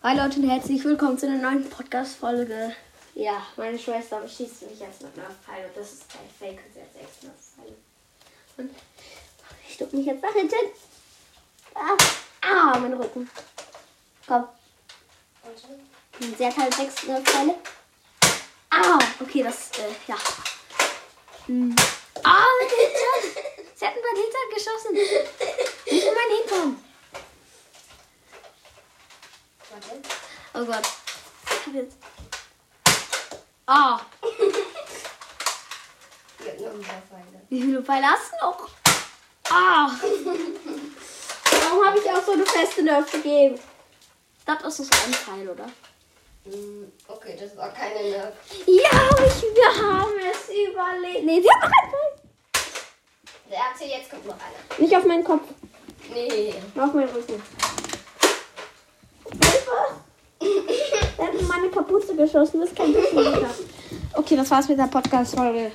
Hi Leute und herzlich willkommen zu einer neuen Podcast-Folge. Ja, meine Schwester beschießt mich jetzt mit einer Pfeile. Das ist kein Fake, sie hat sechs Pfeile. Und ich duck mich jetzt nach hinten. Ah, ah mein Rücken. Komm. Sie hat halt sechs äh, Pfeile. Ah, okay, das, äh, ja. Hm. Ah, mit Hintern. Sie hat mein Hintern geschossen. Nicht in meinen Hintern. Oh Gott. Ich hab jetzt. Ah, wie viele Pfeile hast du noch? Ah. Warum habe ich auch so eine feste Nerf gegeben? Das ist so ein Pfeil, oder? Hm, Okay, das war keine Nerf. Ja, ich, wir haben es überlebt. Nee, sie hat noch einen Pfeil. Der hat hier jetzt kommt noch einer. Nicht auf meinen Kopf, Nee. auf meinen Rücken. Hilfe! Er hat in meine Kapuze geschossen, das ist kein bisschen Okay, das war's mit der Podcast-Folge.